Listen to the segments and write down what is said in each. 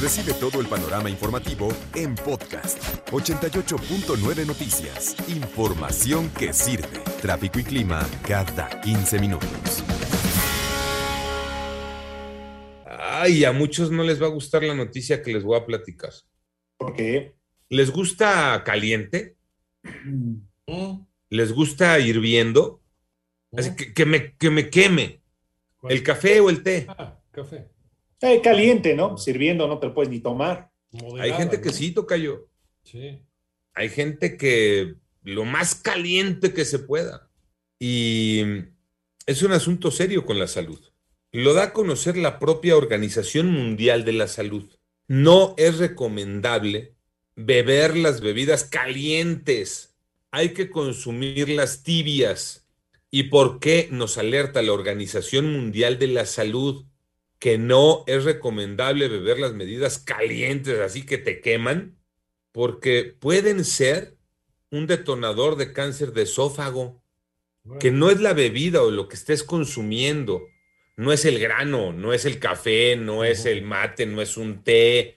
Recibe todo el panorama informativo en podcast 88.9 Noticias. Información que sirve. Tráfico y clima cada 15 minutos. Ay, a muchos no les va a gustar la noticia que les voy a platicar. ¿Por qué? ¿Les gusta caliente? ¿Les gusta hirviendo? Así que, que me, que me queme. ¿El café o el té? Ah, café. Eh, caliente, ¿no? Sirviendo no te lo puedes ni tomar. Hay gente que sí toca yo. Sí. Hay gente que lo más caliente que se pueda. Y es un asunto serio con la salud. Lo da a conocer la propia Organización Mundial de la Salud. No es recomendable beber las bebidas calientes. Hay que consumirlas tibias. ¿Y por qué nos alerta la Organización Mundial de la Salud que no es recomendable beber las medidas calientes así que te queman? Porque pueden ser un detonador de cáncer de esófago, que no es la bebida o lo que estés consumiendo, no es el grano, no es el café, no es el mate, no es un té,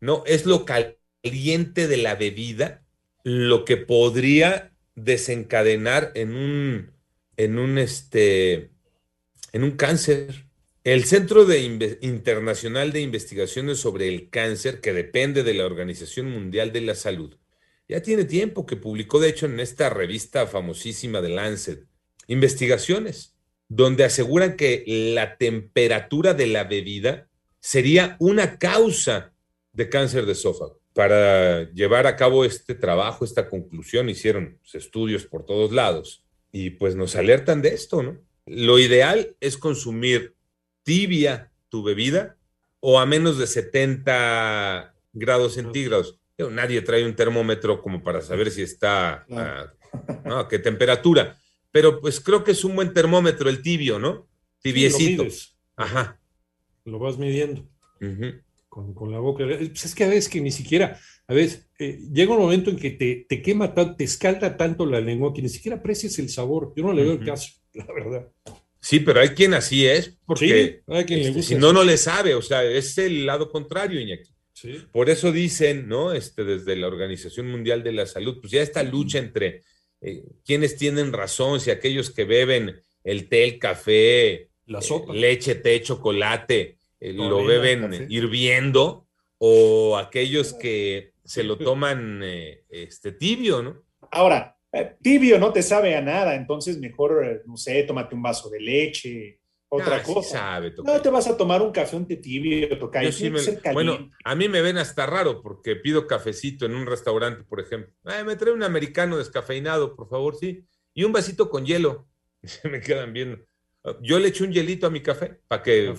no, es lo caliente de la bebida lo que podría desencadenar en un, en un, este, en un cáncer. El Centro Internacional de Investigaciones sobre el Cáncer, que depende de la Organización Mundial de la Salud, ya tiene tiempo que publicó, de hecho, en esta revista famosísima de Lancet, investigaciones donde aseguran que la temperatura de la bebida sería una causa de cáncer de esófago. Para llevar a cabo este trabajo, esta conclusión, hicieron estudios por todos lados y pues nos alertan de esto, ¿no? Lo ideal es consumir tibia tu bebida o a menos de 70 grados centígrados. Nadie trae un termómetro como para saber si está a, ¿no? a qué temperatura. Pero pues creo que es un buen termómetro el tibio, ¿no? Tibiecito. Lo, Ajá. lo vas midiendo con, con la boca. Pues es que a veces que ni siquiera, a veces eh, llega un momento en que te, te quema tanto, te escalda tanto la lengua que ni siquiera aprecias el sabor. Yo no le veo el caso, la verdad. Sí, pero hay quien así es, porque Sí, hay quien le este, gusta si no, no le sabe, o sea, es el lado contrario, Iñaki. Sí. Por eso dicen, ¿no? Este, desde la Organización Mundial de la Salud, pues ya esta lucha entre eh, quienes tienen razón, si aquellos que beben el té, el café, La eh, sopa. leche, té, chocolate, eh, lo beben hirviendo, o aquellos que se lo toman eh, este, tibio, ¿no? Ahora, tibio no te sabe a nada, entonces mejor, eh, no sé, tómate un vaso de leche, otra Ah, sí cosa. sabe, no te vas a tomar un café, un té tibio, tocayo. Yo sí me- bueno, a mí me ven hasta raro porque pido cafecito en un restaurante, por ejemplo. Ay, me trae un americano descafeinado, por favor, sí. Y un vasito con hielo. Se me quedan viendo. Yo le echo un hielito a mi café para que,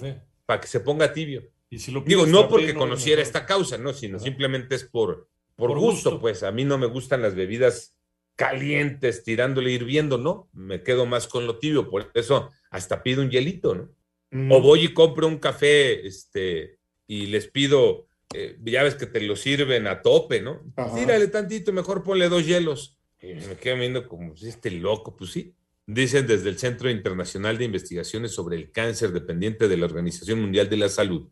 para que se ponga tibio. Y si lo Digo, no porque no, conociera esta causa, no, sino Ajá. simplemente es por, por, Por gusto, gusto. pues. A mí no me gustan las bebidas calientes, tirándole hirviendo, no. Me quedo más con lo tibio, por eso hasta pido un hielito, ¿no? Mm. O voy y compro un café, este, y les pido, eh, ya ves que te lo sirven a tope, ¿no? Ajá. Tírale tantito, mejor ponle dos hielos. Y me quedo viendo como si este loco, pues sí. Dicen desde el Centro Internacional de Investigaciones sobre el Cáncer, dependiente de la Organización Mundial de la Salud,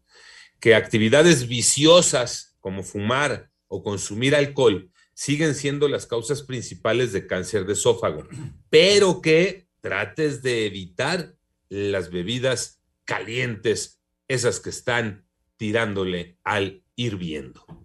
que actividades viciosas como fumar o consumir alcohol siguen siendo las causas principales de cáncer de esófago, pero que trates de evitar las bebidas calientes, esas que están tirándole al hirviendo.